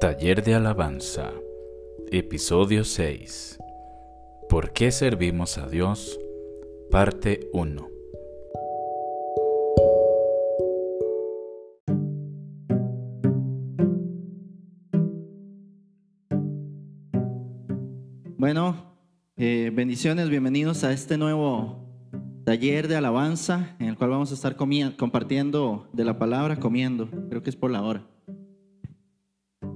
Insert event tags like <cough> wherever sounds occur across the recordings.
Taller de Alabanza, Episodio 6. ¿Por qué servimos a Dios? Parte 1. Bueno, eh, bendiciones, bienvenidos a este nuevo taller de alabanza en el cual vamos a estar compartiendo de la palabra, comiendo, creo que es por la hora.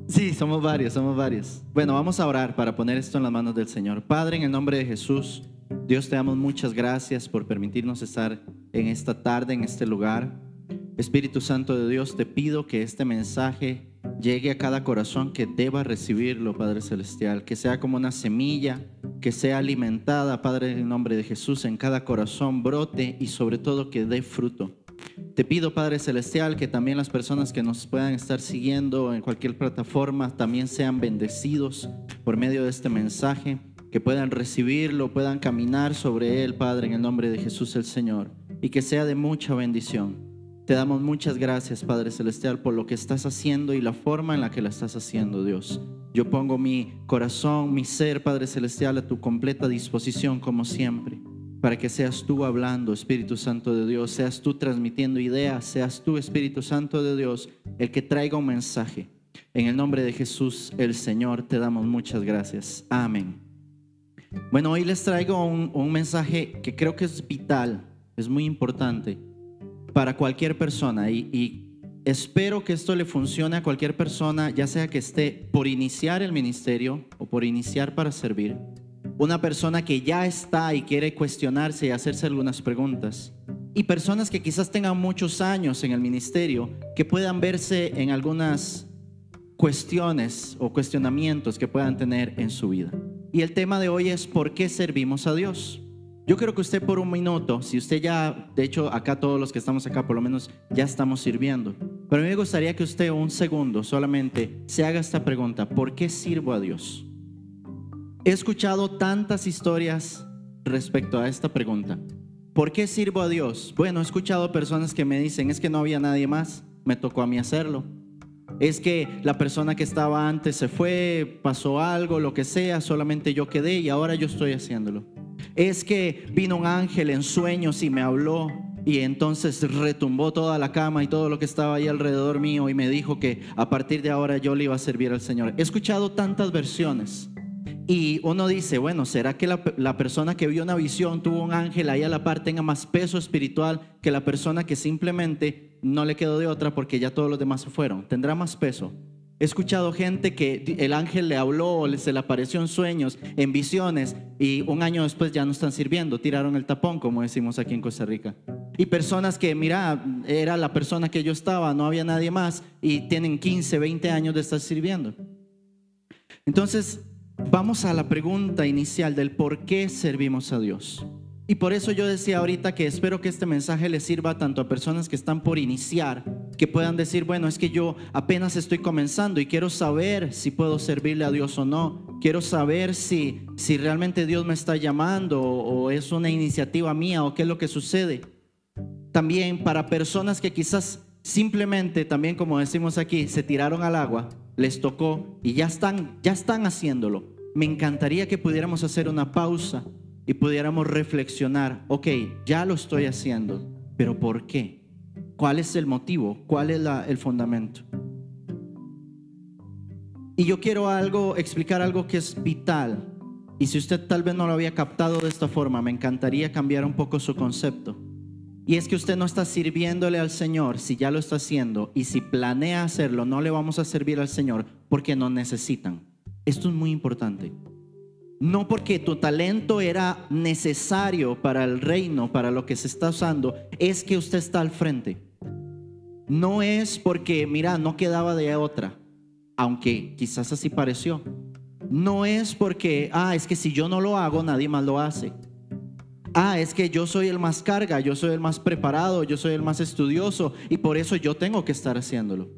Sí, somos varios, somos varios. Bueno, vamos a orar para poner esto en las manos del Señor. Padre, en el nombre de Jesús, Dios te damos muchas gracias por permitirnos estar en esta tarde, en este lugar. Espíritu Santo de Dios, te pido que este mensaje llegue a cada corazón que deba recibirlo, Padre Celestial, que sea como una semilla, que sea alimentada, Padre, en el nombre de Jesús, en cada corazón, brote y sobre todo que dé fruto. Te pido, Padre Celestial, que también las personas que nos puedan estar siguiendo en cualquier plataforma también sean bendecidos por medio de este mensaje, que puedan recibirlo, puedan caminar sobre él, Padre, en el nombre de Jesús el Señor, y que sea de mucha bendición. Te damos muchas gracias, Padre Celestial, por lo que estás haciendo y la forma en la que la estás haciendo, Dios. Yo pongo mi corazón, mi ser, Padre Celestial, a tu completa disposición, como siempre para que seas tú hablando, Espíritu Santo de Dios, seas tú transmitiendo ideas, seas tú, Espíritu Santo de Dios, el que traiga un mensaje. En el nombre de Jesús, el Señor, te damos muchas gracias. Amén. Bueno, hoy les traigo un, mensaje que creo que es vital, es muy importante para cualquier persona y, espero que esto le funcione a cualquier persona, ya sea que esté por iniciar el ministerio o por iniciar para servir una persona que ya está y quiere cuestionarse y hacerse algunas preguntas. Y personas que quizás tengan muchos años en el ministerio, que puedan verse en algunas cuestiones o cuestionamientos que puedan tener en su vida. Y el tema de hoy es ¿por qué servimos a Dios? Yo creo que usted por un minuto, si usted ya, de hecho acá todos los que estamos acá por lo menos ya estamos sirviendo, pero a mí me gustaría que usted un segundo solamente se haga esta pregunta, ¿por qué sirvo a Dios? He escuchado tantas historias respecto a esta pregunta. ¿Por qué sirvo a Dios? Bueno, he escuchado personas que me dicen, es que no había nadie más, me tocó a mí hacerlo. Es que la persona que estaba antes se fue, pasó algo, lo que sea, solamente yo quedé y ahora yo estoy haciéndolo. Es que vino un ángel en sueños y me habló y entonces retumbó toda la cama y todo lo que estaba ahí alrededor mío y me dijo que a partir de ahora yo le iba a servir al Señor. He escuchado tantas versiones y uno dice, bueno, ¿será que la, persona que vio una visión, tuvo un ángel ahí a la par, tenga más peso espiritual que la persona que simplemente no le quedó de otra porque ya todos los demás se fueron? ¿Tendrá más peso? He escuchado gente que el ángel le habló, se le apareció en sueños, en visiones, y un año después ya no están sirviendo, tiraron el tapón, como decimos aquí en Costa Rica. Y personas que, mira, era la persona que yo estaba, no había nadie más, y tienen 15, 20 años de estar sirviendo. Entonces, Vamos a la pregunta inicial del por qué servimos a Dios. Y por eso yo decía ahorita que espero que este mensaje les sirva tanto a personas que están por iniciar, que puedan decir, bueno, es que yo apenas estoy comenzando y quiero saber si puedo servirle a Dios o no. Quiero saber si, si realmente Dios me está llamando o es una iniciativa mía o qué es lo que sucede. También para personas que quizás simplemente, también como decimos aquí, se tiraron al agua les tocó y ya están, ya están haciéndolo. Me encantaría que pudiéramos hacer una pausa y pudiéramos reflexionar, ok, ya lo estoy haciendo, pero ¿por qué? ¿Cuál es el motivo? ¿Cuál es el fundamento? Y yo quiero algo, explicar algo que es vital. Y si usted tal vez no lo había captado de esta forma, me encantaría cambiar un poco su concepto. Y es que usted no está sirviéndole al Señor si ya lo está haciendo y si planea hacerlo, no le vamos a servir al Señor porque nos necesitan. Esto es muy importante. No porque tu talento era necesario para el reino, para lo que se está usando, es que usted está al frente. No es porque, mira, no quedaba de otra, aunque quizás así pareció. No es porque, ah, es que si yo no lo hago, nadie más lo hace ah, es que yo soy el más carga, yo soy el más preparado, yo soy el más estudioso y por eso yo tengo que estar haciéndolo.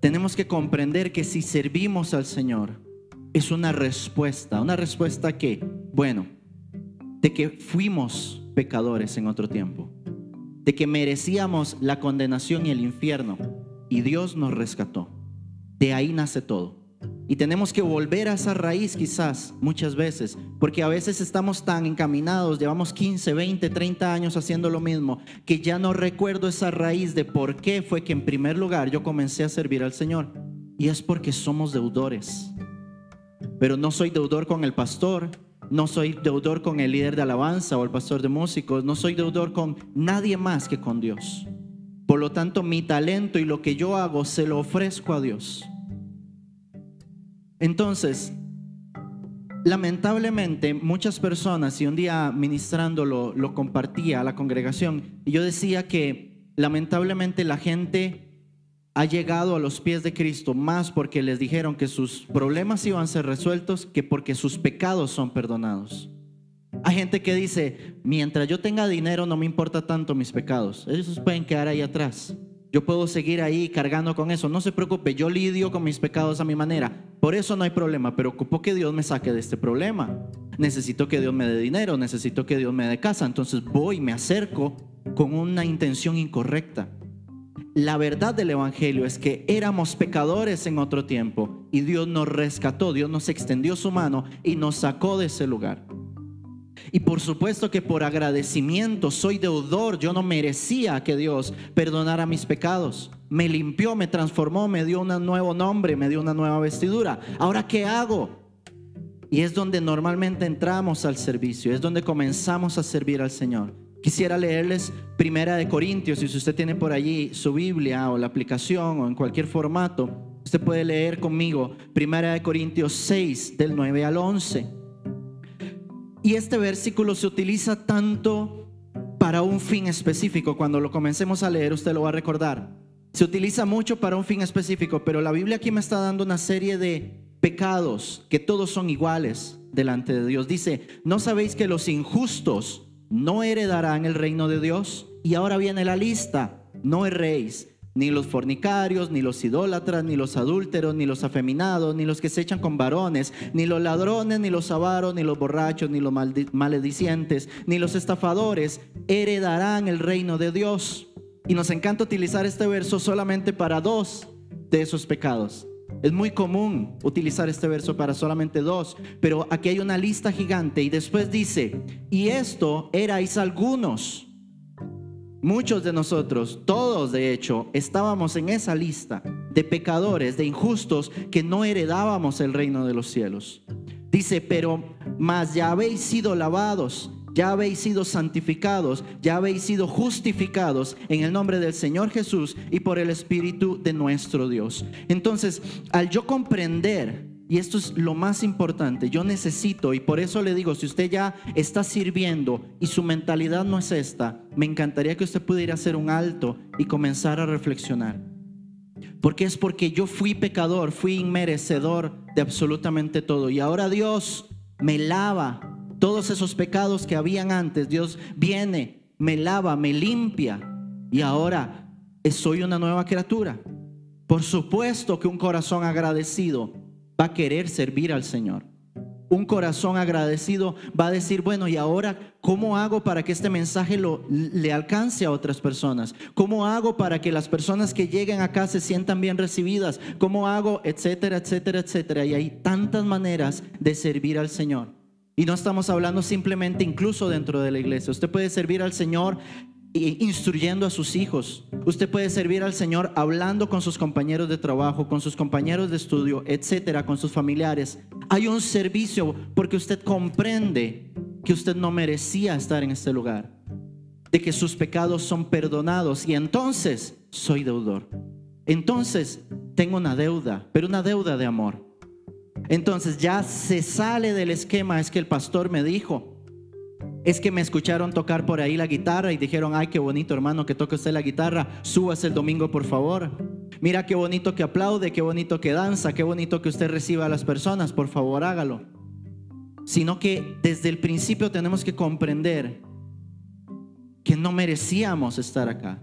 Tenemos que comprender que si servimos al Señor es una respuesta, una respuesta que, bueno, de que fuimos pecadores en otro tiempo, de que merecíamos la condenación y el infierno y Dios nos rescató de ahí nace todo. Y tenemos que volver a esa raíz quizás muchas veces, porque a veces estamos tan encaminados, llevamos 15, 20, 30 años haciendo lo mismo, que ya no recuerdo esa raíz de por qué fue que en primer lugar yo comencé a servir al Señor. Y es porque somos deudores. Pero no soy deudor con el pastor, no soy deudor con el líder de alabanza o el pastor de músicos, no soy deudor con nadie más que con Dios. Por lo tanto, mi talento y lo que yo hago se lo ofrezco a Dios. Entonces, lamentablemente muchas personas, y un día ministrándolo lo compartía a la congregación, y yo decía que lamentablemente la gente ha llegado a los pies de Cristo más porque les dijeron que sus problemas iban a ser resueltos que porque sus pecados son perdonados. Hay gente que dice, mientras yo tenga dinero no me importa tanto mis pecados, ellos pueden quedar ahí atrás. Yo puedo seguir ahí cargando con eso. No se preocupe, yo lidio con mis pecados a mi manera. Por eso no hay problema, pero que Dios me saque de este problema. Necesito que Dios me dé dinero, necesito que Dios me dé casa. Entonces voy, me acerco con una intención incorrecta. La verdad del Evangelio es que éramos pecadores en otro tiempo y Dios nos rescató, Dios nos extendió su mano y nos sacó de ese lugar. Y por supuesto que por agradecimiento soy deudor. Yo no merecía que Dios perdonara mis pecados. Me limpió, me transformó, me dio un nuevo nombre, me dio una nueva vestidura. Ahora, ¿qué hago? Y es donde normalmente entramos al servicio, es donde comenzamos a servir al Señor. Quisiera leerles Primera de Corintios, si usted tiene por allí su Biblia o la aplicación o en cualquier formato, usted puede leer conmigo Primera de Corintios 6 del 9 al 11. Y este versículo se utiliza tanto para un fin específico. Cuando lo comencemos a leer, usted lo va a recordar. Se utiliza mucho para un fin específico, pero la Biblia aquí me está dando una serie de pecados que todos son iguales delante de Dios. Dice, ¿no sabéis que los injustos no heredarán el reino de Dios? Y ahora viene la lista, no erréis ni los fornicarios, ni los idólatras, ni los adúlteros, ni los afeminados, ni los que se echan con varones, ni los ladrones, ni los avaros, ni los borrachos, ni los maledicientes, ni los estafadores heredarán el reino de Dios. Y nos encanta utilizar este verso solamente para dos de esos pecados. Es muy común utilizar este verso para solamente dos, pero aquí hay una lista gigante y después dice, y esto erais algunos Muchos de nosotros, todos de hecho, estábamos en esa lista de pecadores, de injustos, que no heredábamos el reino de los cielos. Dice, pero más ya habéis sido lavados, ya habéis sido santificados, ya habéis sido justificados en el nombre del Señor Jesús y por el Espíritu de nuestro Dios. Entonces, al yo comprender y esto es lo más importante. Yo necesito, y por eso le digo, si usted ya está sirviendo y su mentalidad no es esta, me encantaría que usted pudiera hacer un alto y comenzar a reflexionar. Porque es porque yo fui pecador, fui inmerecedor de absolutamente todo. Y ahora Dios me lava todos esos pecados que habían antes. Dios viene, me lava, me limpia. Y ahora soy una nueva criatura. Por supuesto que un corazón agradecido va a querer servir al Señor. Un corazón agradecido va a decir, bueno, ¿y ahora cómo hago para que este mensaje lo, le alcance a otras personas? ¿Cómo hago para que las personas que lleguen acá se sientan bien recibidas? ¿Cómo hago? Etcétera, etcétera, etcétera. Y hay tantas maneras de servir al Señor. Y no estamos hablando simplemente incluso dentro de la iglesia. Usted puede servir al Señor instruyendo a sus hijos. Usted puede servir al Señor hablando con sus compañeros de trabajo, con sus compañeros de estudio, etcétera, con sus familiares. Hay un servicio porque usted comprende que usted no merecía estar en este lugar, de que sus pecados son perdonados y entonces soy deudor. Entonces tengo una deuda, pero una deuda de amor. Entonces ya se sale del esquema, es que el pastor me dijo, es que me escucharon tocar por ahí la guitarra y dijeron, ay, qué bonito hermano que toque usted la guitarra, súbase el domingo por favor. Mira qué bonito que aplaude, qué bonito que danza, qué bonito que usted reciba a las personas, por favor hágalo. Sino que desde el principio tenemos que comprender que no merecíamos estar acá.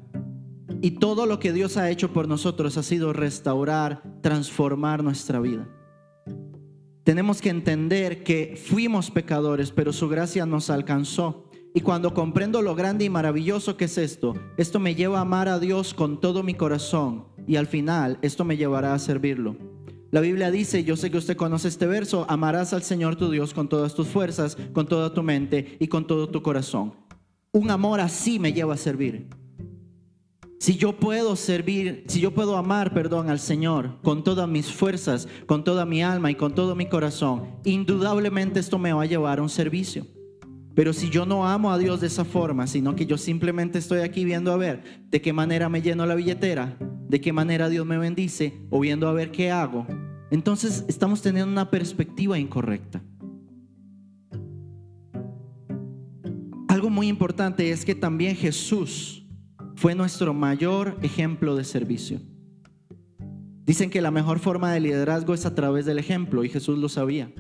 Y todo lo que Dios ha hecho por nosotros ha sido restaurar, transformar nuestra vida. Tenemos que entender que fuimos pecadores, pero su gracia nos alcanzó. Y cuando comprendo lo grande y maravilloso que es esto, esto me lleva a amar a Dios con todo mi corazón y al final esto me llevará a servirlo. La Biblia dice, yo sé que usted conoce este verso, amarás al Señor tu Dios con todas tus fuerzas, con toda tu mente y con todo tu corazón. Un amor así me lleva a servir. Si yo puedo servir, si yo puedo amar, perdón, al Señor con todas mis fuerzas, con toda mi alma y con todo mi corazón, indudablemente esto me va a llevar a un servicio. Pero si yo no amo a Dios de esa forma, sino que yo simplemente estoy aquí viendo a ver de qué manera me lleno la billetera, de qué manera Dios me bendice, o viendo a ver qué hago, entonces estamos teniendo una perspectiva incorrecta. Algo muy importante es que también Jesús fue nuestro mayor ejemplo de servicio. Dicen que la mejor forma de liderazgo es a través del ejemplo y Jesús lo sabía.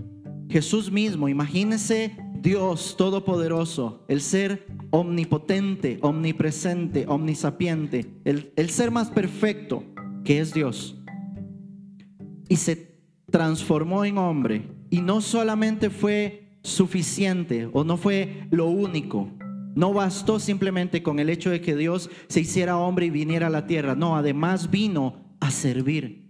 Jesús mismo, imagínese Dios Todopoderoso, el ser omnipotente, omnipresente, omnisapiente, el, el ser más perfecto que es Dios. Y se transformó en hombre. Y no solamente fue suficiente o no fue lo único. No bastó simplemente con el hecho de que Dios se hiciera hombre y viniera a la tierra. No, además vino a servir.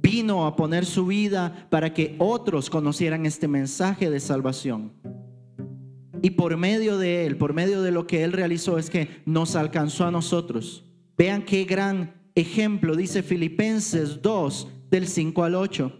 Vino a poner su vida para que otros conocieran este mensaje de salvación. Y por medio de Él, por medio de lo que Él realizó, es que nos alcanzó a nosotros. Vean qué gran ejemplo, dice Filipenses 2, del 5 al 8.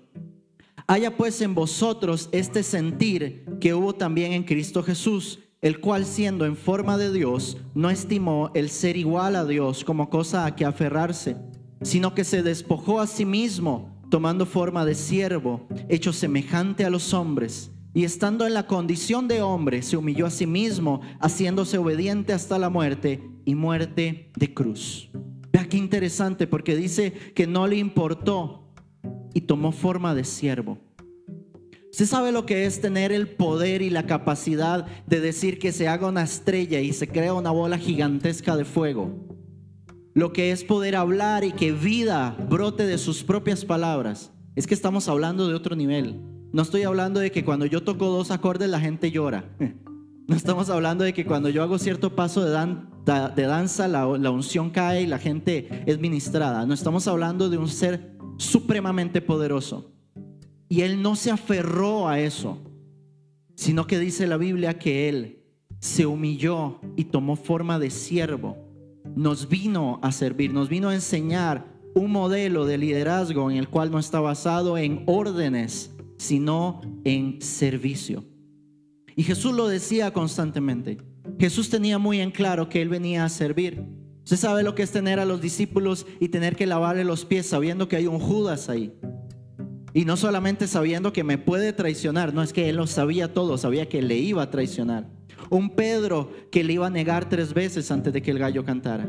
Haya pues en vosotros este sentir que hubo también en Cristo Jesús, el cual siendo en forma de Dios, no estimó el ser igual a Dios como cosa a que aferrarse, sino que se despojó a sí mismo, tomando forma de siervo, hecho semejante a los hombres y estando en la condición de hombre, se humilló a sí mismo, haciéndose obediente hasta la muerte y muerte de cruz. Vea qué interesante, porque dice que no le importó y tomó forma de siervo. Usted sabe lo que es tener el poder y la capacidad de decir que se haga una estrella y se crea una bola gigantesca de fuego. Lo que es poder hablar y que vida brote de sus propias palabras. Es que estamos hablando de otro nivel. No estoy hablando de que cuando yo toco dos acordes la gente llora. <laughs> No estamos hablando de que cuando yo hago cierto paso de, danza la, la unción cae y la gente es ministrada. No estamos hablando de un ser supremamente poderoso. Y él no se aferró a eso, sino que dice la Biblia que él se humilló y tomó forma de siervo. Nos vino a servir, nos vino a enseñar un modelo de liderazgo en el cual no está basado en órdenes, sino en servicio. Y Jesús lo decía constantemente. Jesús tenía muy en claro que Él venía a servir. Usted sabe lo que es tener a los discípulos y tener que lavarle los pies sabiendo que hay un Judas ahí. Y no solamente sabiendo que me puede traicionar, no es que Él lo sabía todo, sabía que le iba a traicionar. Un Pedro que le iba a negar tres veces antes de que el gallo cantara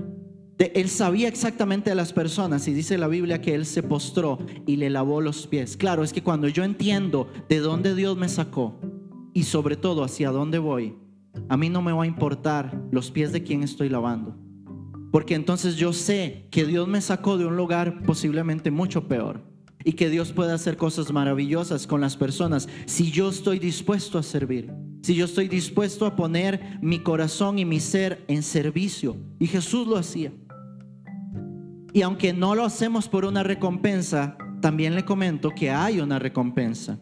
él sabía exactamente a las personas y dice la Biblia que él se postró y le lavó los pies. Claro, es que cuando yo entiendo de dónde Dios me sacó y sobre todo hacia dónde voy, a mí no me va a importar los pies de quien estoy lavando. Porque entonces yo sé que Dios me sacó de un lugar posiblemente mucho peor y que Dios puede hacer cosas maravillosas con las personas si yo estoy dispuesto a servir, si yo estoy dispuesto a poner mi corazón y mi ser en servicio. Y Jesús lo hacía. Y aunque no lo hacemos por una recompensa, también le comento que hay una recompensa.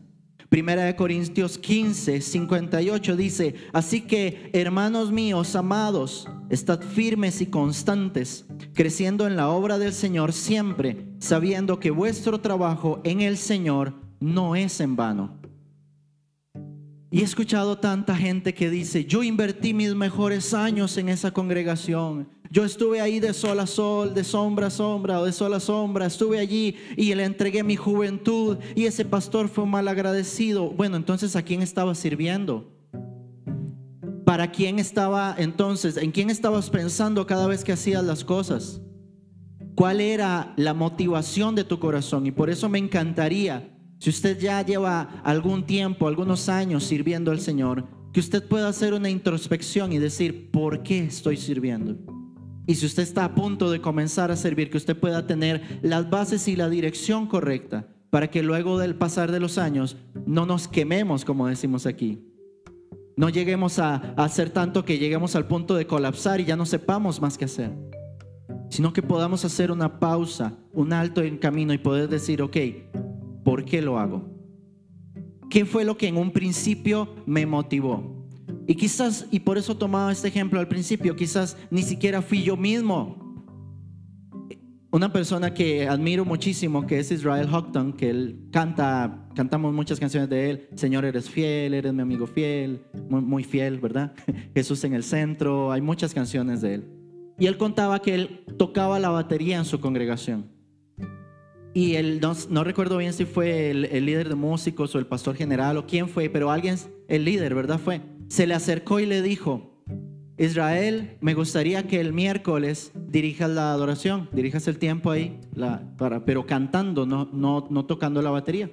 Primera de Corintios 15, 58 dice, así que hermanos míos amados, estad firmes y constantes, creciendo en la obra del Señor siempre, sabiendo que vuestro trabajo en el Señor no es en vano. Y he escuchado tanta gente que dice, yo invertí mis mejores años en esa congregación, yo estuve ahí de sol a sol, de sombra a sombra de sol a sombra. Estuve allí y le entregué mi juventud y ese pastor fue mal agradecido. Bueno, entonces ¿a quién estaba sirviendo? ¿Para quién estaba entonces? ¿En quién estabas pensando cada vez que hacías las cosas? ¿Cuál era la motivación de tu corazón? Y por eso me encantaría, si usted ya lleva algún tiempo, algunos años sirviendo al Señor, que usted pueda hacer una introspección y decir, ¿por qué estoy sirviendo? Y si usted está a punto de comenzar a servir, que usted pueda tener las bases y la dirección correcta para que luego del pasar de los años no nos quememos, como decimos aquí. No lleguemos a, hacer tanto que lleguemos al punto de colapsar y ya no sepamos más qué hacer. Sino que podamos hacer una pausa, un alto en camino y poder decir, ok, ¿por qué lo hago? ¿Qué fue lo que en un principio me motivó? Y quizás, y por eso tomaba este ejemplo al principio, quizás ni siquiera fui yo mismo. Una persona que admiro muchísimo, que es Israel Houghton, que él canta, cantamos muchas canciones de él, Señor eres fiel, eres mi amigo fiel, muy, fiel, ¿verdad? <laughs> Jesús en el centro, hay muchas canciones de él. Y él contaba que él tocaba la batería en su congregación. Y él, no, recuerdo bien si fue el, el, líder de músicos o el pastor general o quién fue, pero alguien, el líder, ¿verdad? Fue. Se le acercó y le dijo, Israel, me gustaría que el miércoles dirijas la adoración, dirijas el tiempo ahí, para, pero cantando, no, no, no tocando la batería.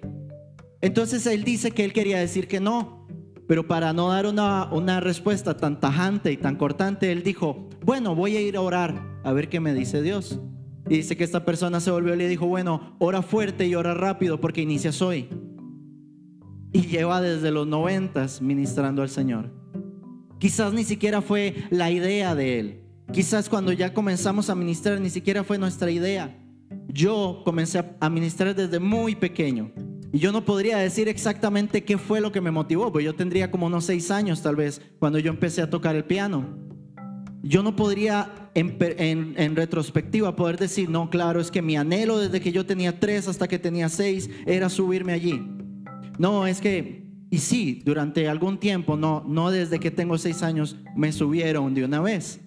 Entonces él dice que él quería decir que no, pero para no dar una, una respuesta tan tajante y tan cortante, él dijo, bueno, voy a ir a orar a ver qué me dice Dios. Y dice que esta persona se volvió y le dijo, bueno, ora fuerte y ora rápido porque inicias hoy. Y lleva desde los noventas ministrando al Señor. Quizás ni siquiera fue la idea de él. Quizás cuando ya comenzamos a ministrar ni siquiera fue nuestra idea. Yo comencé a ministrar desde muy pequeño. Y yo no podría decir exactamente qué fue lo que me motivó, porque yo tendría como unos seis años tal vez cuando yo empecé a tocar el piano. Yo no podría en, retrospectiva poder decir, no, claro, es que mi anhelo desde que yo tenía tres hasta que tenía seis era subirme allí. No, es que, y sí, durante algún tiempo, no, no desde que tengo seis años me subieron de una vez.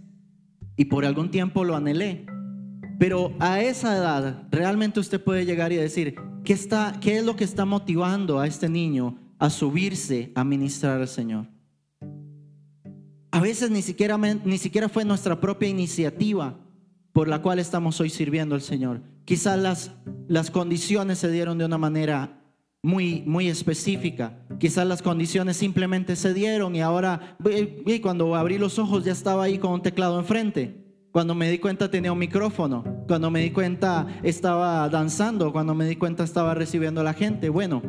Y por algún tiempo lo anhelé. Pero a esa edad, realmente usted puede llegar y decir, ¿qué, está, qué es lo que está motivando a este niño a subirse a ministrar al Señor? A veces ni siquiera, ni siquiera fue nuestra propia iniciativa por la cual estamos hoy sirviendo al Señor. Quizás las, las condiciones se dieron de una manera muy, muy específica. Quizás las condiciones simplemente se dieron y ahora, cuando abrí los ojos ya estaba ahí con un teclado enfrente. Cuando me di cuenta tenía un micrófono. Cuando me di cuenta estaba danzando. Cuando me di cuenta estaba recibiendo a la gente. Bueno,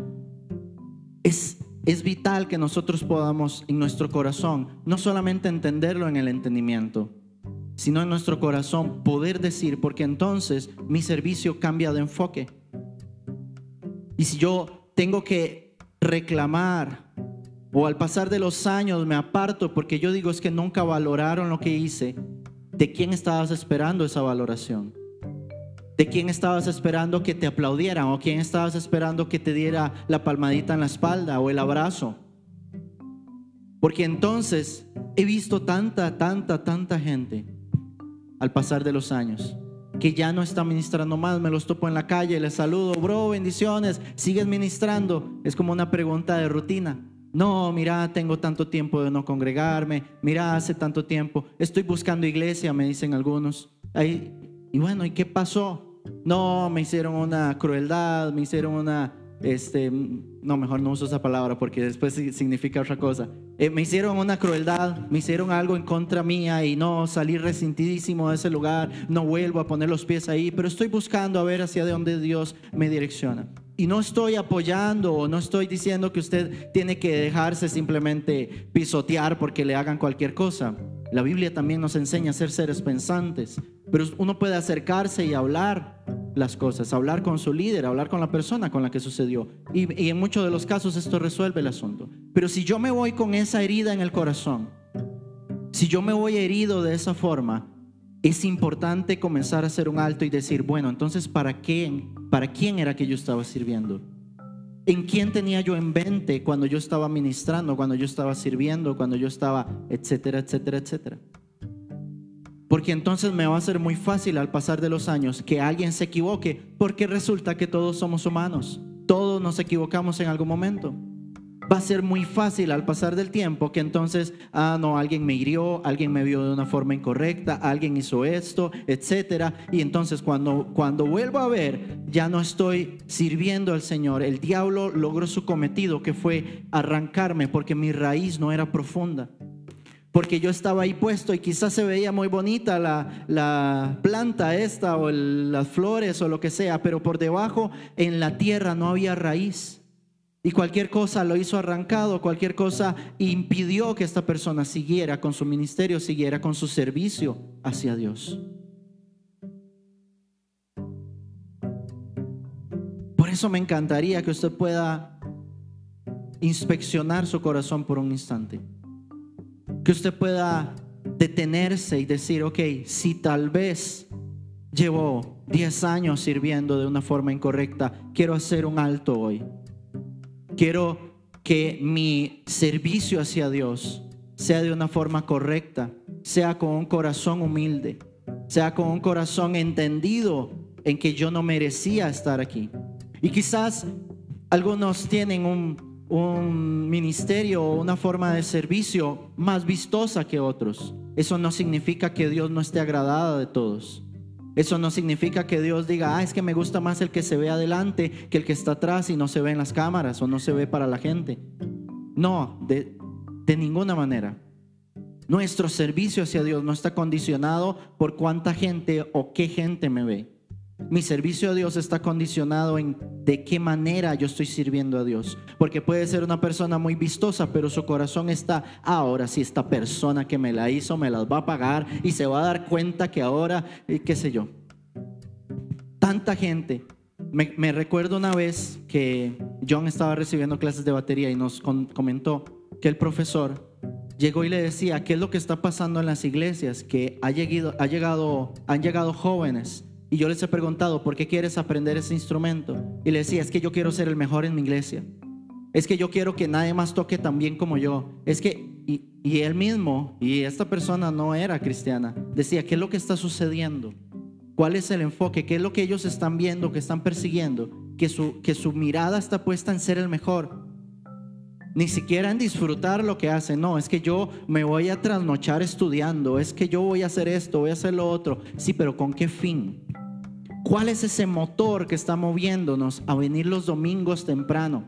es es vital que nosotros podamos en nuestro corazón no solamente entenderlo en el entendimiento, sino en nuestro corazón poder decir, porque entonces mi servicio cambia de enfoque. Y si yo tengo que reclamar o al pasar de los años me aparto porque yo digo es que nunca valoraron lo que hice, ¿de quién estabas esperando esa valoración? ¿De quién estabas esperando que te aplaudieran? ¿O quién estabas esperando que te diera la palmadita en la espalda o el abrazo? Porque entonces he visto tanta, tanta, tanta gente al pasar de los años que ya no está ministrando más, me los topo en la calle, les saludo, bro, bendiciones, sigues ministrando. Es como una pregunta de rutina. No, mira, tengo tanto tiempo de no congregarme, mira, hace tanto tiempo, estoy buscando iglesia, me dicen algunos. Ahí, y bueno, ¿y qué pasó? No, me hicieron una crueldad, me hicieron una, este, no, mejor no uso esa palabra porque después significa otra cosa. Eh, me hicieron una crueldad, me hicieron algo en contra mía y no salí resentidísimo de ese lugar, no vuelvo a poner los pies ahí, pero estoy buscando a ver hacia dónde Dios me direcciona. Y no estoy apoyando o no estoy diciendo que usted tiene que dejarse simplemente pisotear porque le hagan cualquier cosa. La Biblia también nos enseña a ser seres pensantes, pero uno puede acercarse y hablar las cosas, hablar con su líder, hablar con la persona con la que sucedió. Y, en muchos de los casos esto resuelve el asunto. Pero si yo me voy con esa herida en el corazón, si yo me voy herido de esa forma, es importante comenzar a hacer un alto y decir, bueno, entonces, ¿para quién, para quién era que yo estaba sirviendo? ¿En quién tenía yo en mente cuando yo estaba ministrando, cuando yo estaba sirviendo, cuando yo estaba, etcétera, etcétera, etcétera? Porque entonces me va a ser muy fácil al pasar de los años que alguien se equivoque, porque resulta que todos somos humanos, todos nos equivocamos en algún momento va a ser muy fácil al pasar del tiempo que entonces, ah, no, alguien me hirió, alguien me vio de una forma incorrecta, alguien hizo esto, etcétera. Y entonces cuando, cuando vuelvo a ver, ya no estoy sirviendo al Señor. El diablo logró su cometido, que fue arrancarme porque mi raíz no era profunda. Porque yo estaba ahí puesto y quizás se veía muy bonita la, la planta esta o las flores o lo que sea, pero por debajo en la tierra no había raíz. Y cualquier cosa lo hizo arrancado, cualquier cosa impidió que esta persona siguiera con su ministerio, siguiera con su servicio hacia Dios. Por eso me encantaría que usted pueda inspeccionar su corazón por un instante. Que usted pueda detenerse y decir, ok, si tal vez llevo 10 años sirviendo de una forma incorrecta, quiero hacer un alto hoy. Quiero que mi servicio hacia Dios sea de una forma correcta, sea con un corazón humilde, sea con un corazón entendido en que yo no merecía estar aquí. Y quizás algunos tienen un, ministerio o una forma de servicio más vistosa que otros. Eso no significa que Dios no esté agradado de todos. Eso no significa que Dios diga, ah, es que me gusta más el que se ve adelante que el que está atrás y no se ve en las cámaras o no se ve para la gente. No, de, de ninguna manera. Nuestro servicio hacia Dios no está condicionado por cuánta gente o qué gente me ve. Mi servicio a Dios está condicionado en de qué manera yo estoy sirviendo a Dios. Porque puede ser una persona muy vistosa, pero su corazón está, ahora si esta persona que me la hizo me las va a pagar y se va a dar cuenta que ahora, qué sé yo. Tanta gente. Me, recuerdo una vez que John estaba recibiendo clases de batería y nos comentó que el profesor llegó y le decía, ¿qué es lo que está pasando en las iglesias? Que ha llegado, han llegado jóvenes y yo les he preguntado, ¿por qué quieres aprender ese instrumento? Y le decía, es que yo quiero ser el mejor en mi iglesia. Es que yo quiero que nadie más toque tan bien como yo. Es que, y, y él mismo, y esta persona no era cristiana, decía, ¿qué es lo que está sucediendo? ¿Cuál es el enfoque? ¿Qué es lo que ellos están viendo, que están persiguiendo? Que su, que su mirada está puesta en ser el mejor. Ni siquiera en disfrutar lo que hacen. No, es que yo me voy a trasnochar estudiando. Es que yo voy a hacer esto, voy a hacer lo otro. Sí, pero ¿con qué fin? ¿Cuál es ese motor que está moviéndonos a venir los domingos temprano?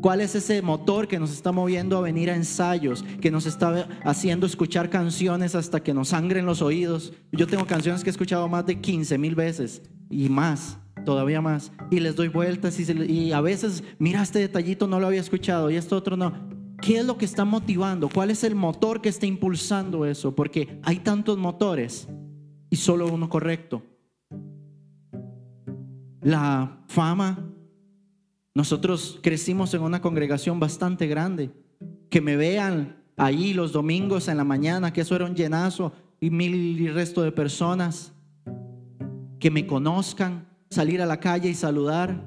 ¿Cuál es ese motor que nos está moviendo a venir a ensayos, que nos está haciendo escuchar canciones hasta que nos sangren los oídos? Yo tengo canciones que he escuchado más de 15 mil veces y más, todavía más. Y les doy vueltas y, y a veces, mira, este detallito no lo había escuchado y esto otro no. ¿Qué es lo que está motivando? ¿Cuál es el motor que está impulsando eso? Porque hay tantos motores y solo uno correcto la fama. Nosotros crecimos en una congregación bastante grande. Que me vean ahí los domingos en la mañana, que eso era un llenazo y mil y resto de personas. Que me conozcan, salir a la calle y saludar.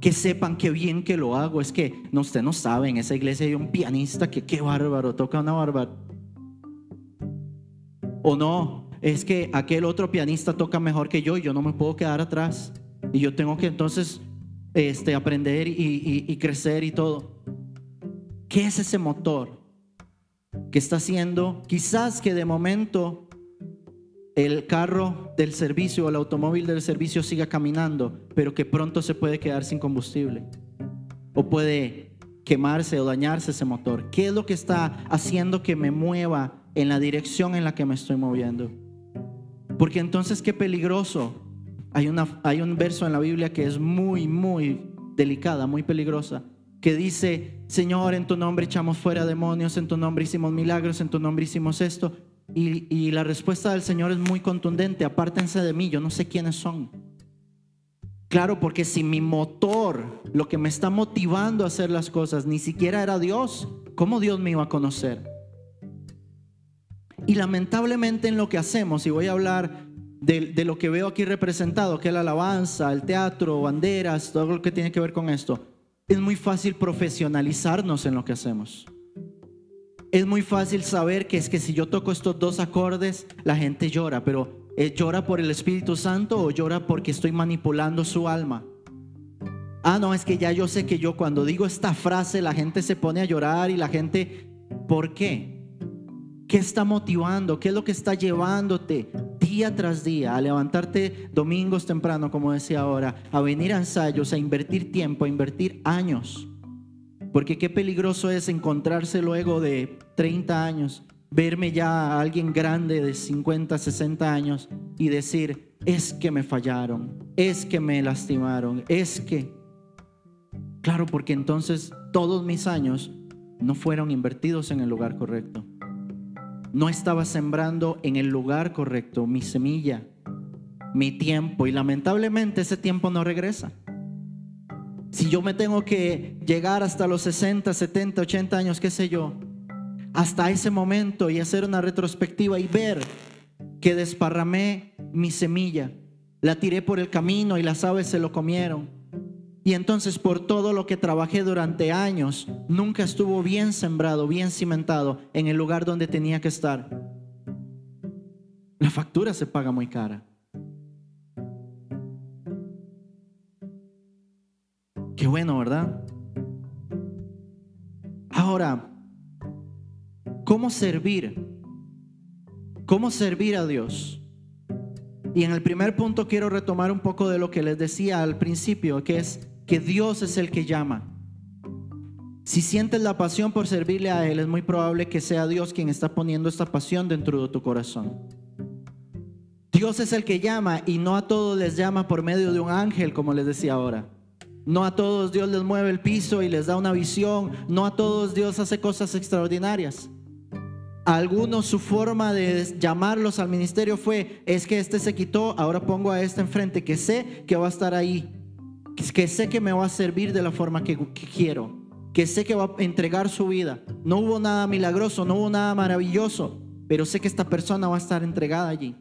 Que sepan qué bien que lo hago. Es que no, usted no sabe, en esa iglesia hay un pianista que qué bárbaro, toca una bárbara. O no, es que aquel otro pianista toca mejor que yo y yo no me puedo quedar atrás. Y yo tengo que entonces este, aprender y, y crecer y todo. ¿Qué es ese motor que está haciendo? Quizás que de momento el carro del servicio o el automóvil del servicio siga caminando, pero que pronto se puede quedar sin combustible. O puede quemarse o dañarse ese motor. ¿Qué es lo que está haciendo que me mueva en la dirección en la que me estoy moviendo? Porque entonces qué peligroso. Hay, hay un verso en la Biblia que es muy, muy delicada, muy peligrosa, que dice, Señor, en tu nombre echamos fuera demonios, en tu nombre hicimos milagros, en tu nombre hicimos esto. Y, y la respuesta del Señor es muy contundente, apártense de mí, yo no sé quiénes son. Claro, porque si mi motor, lo que me está motivando a hacer las cosas, ni siquiera era Dios, ¿cómo Dios me iba a conocer? Y lamentablemente en lo que hacemos, y voy a hablar de, lo que veo aquí representado, que es la alabanza, el teatro, banderas, todo lo que tiene que ver con esto, es muy fácil profesionalizarnos en lo que hacemos. Es muy fácil saber que es que si yo toco estos dos acordes, la gente llora, pero ¿eh, ¿llora por el Espíritu Santo o llora porque estoy manipulando su alma? Ah, no, es que ya yo sé que yo cuando digo esta frase la gente se pone a llorar y la gente, ¿por qué? ¿Qué está motivando? ¿Qué es lo que está llevándote día tras día a levantarte domingos temprano, como decía ahora, a venir a ensayos, a invertir tiempo, a invertir años? Porque qué peligroso es encontrarse luego de 30 años, verme ya a alguien grande de 50, 60 años y decir, es que me fallaron, es que me lastimaron, es que... Claro, porque entonces todos mis años no fueron invertidos en el lugar correcto no estaba sembrando en el lugar correcto mi semilla, mi tiempo. Y lamentablemente ese tiempo no regresa. Si yo me tengo que llegar hasta los 60, 70, 80 años, qué sé yo, hasta ese momento y hacer una retrospectiva y ver que desparramé mi semilla, la tiré por el camino y las aves se lo comieron. Y entonces por todo lo que trabajé durante años, nunca estuvo bien sembrado, bien cimentado en el lugar donde tenía que estar. La factura se paga muy cara. Qué bueno, ¿verdad? Ahora, ¿cómo servir? ¿Cómo servir a Dios? Y en el primer punto quiero retomar un poco de lo que les decía al principio, que es que Dios es el que llama. Si sientes la pasión por servirle a Él, es muy probable que sea Dios quien está poniendo esta pasión dentro de tu corazón. Dios es el que llama y no a todos les llama por medio de un ángel, como les decía ahora. No a todos Dios les mueve el piso y les da una visión. No a todos Dios hace cosas extraordinarias. A algunos su forma de llamarlos al ministerio fue, es que este se quitó, ahora pongo a este enfrente que sé que va a estar ahí, que sé que me va a servir de la forma que, quiero, que sé que va a entregar su vida. No hubo nada milagroso, no hubo nada maravilloso, pero sé que esta persona va a estar entregada allí.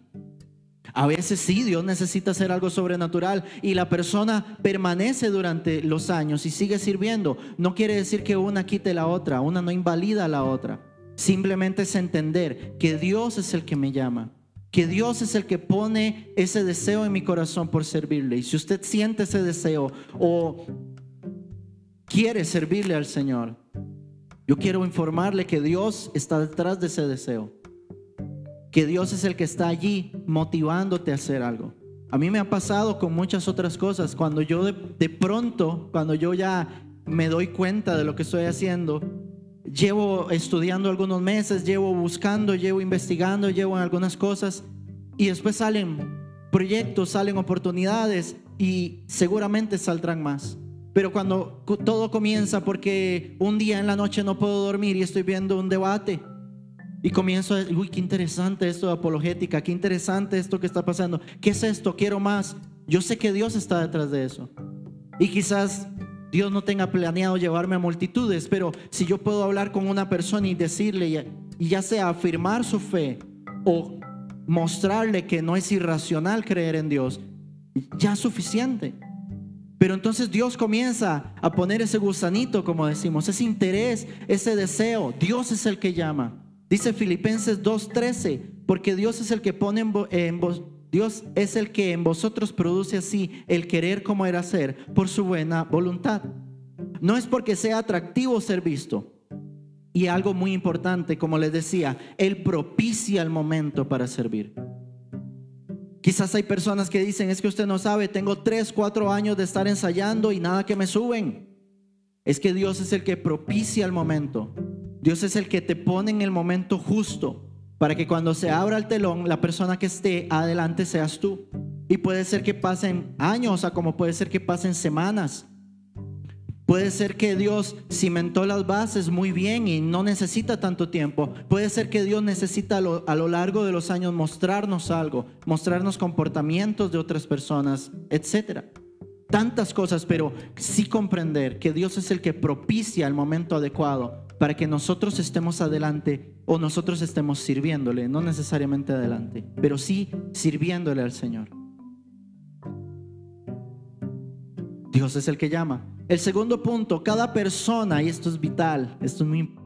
A veces sí, Dios necesita hacer algo sobrenatural y la persona permanece durante los años y sigue sirviendo. No quiere decir que una quite la otra, una no invalida a la otra. Simplemente es entender que Dios es el que me llama, que Dios es el que pone ese deseo en mi corazón por servirle. Y si usted siente ese deseo o quiere servirle al Señor, yo quiero informarle que Dios está detrás de ese deseo que Dios es el que está allí motivándote a hacer algo. A mí me ha pasado con muchas otras cosas. Cuando yo de, pronto, cuando yo ya me doy cuenta de lo que estoy haciendo, llevo estudiando algunos meses, llevo buscando, llevo investigando, llevo en algunas cosas y después salen proyectos, salen oportunidades y seguramente saldrán más. Pero cuando todo comienza porque un día en la noche no puedo dormir y estoy viendo un debate y comienzo a uy, qué interesante esto de apologética, qué interesante esto que está pasando. ¿Qué es esto? Quiero más. Yo sé que Dios está detrás de eso. Y quizás Dios no tenga planeado llevarme a multitudes, pero si yo puedo hablar con una persona y decirle, y ya sea afirmar su fe o mostrarle que no es irracional creer en Dios, ya es suficiente. Pero entonces Dios comienza a poner ese gusanito, como decimos, ese interés, ese deseo. Dios es el que llama. Dice Filipenses 2:13, porque Dios es el que pone en, vos, Dios es el que en vosotros produce así el querer como era ser por su buena voluntad. No es porque sea atractivo ser visto. Y algo muy importante, como les decía, Él propicia el momento para servir. Quizás hay personas que dicen, es que usted no sabe, tengo tres, cuatro años de estar ensayando y nada que me suben. Es que Dios es el que propicia el momento. Dios es el que te pone en el momento justo para que cuando se abra el telón, la persona que esté adelante seas tú. Y puede ser que pasen años, o como puede ser que pasen semanas. Puede ser que Dios cimentó las bases muy bien y no necesita tanto tiempo. Puede ser que Dios necesita a lo, a lo, largo de los años mostrarnos algo, mostrarnos comportamientos de otras personas, etcétera tantas cosas, pero sí comprender que Dios es el que propicia el momento adecuado para que nosotros estemos adelante o nosotros estemos sirviéndole, no necesariamente adelante, pero sí sirviéndole al Señor. Dios es el que llama. El segundo punto, cada persona, y esto es vital, esto es muy importante,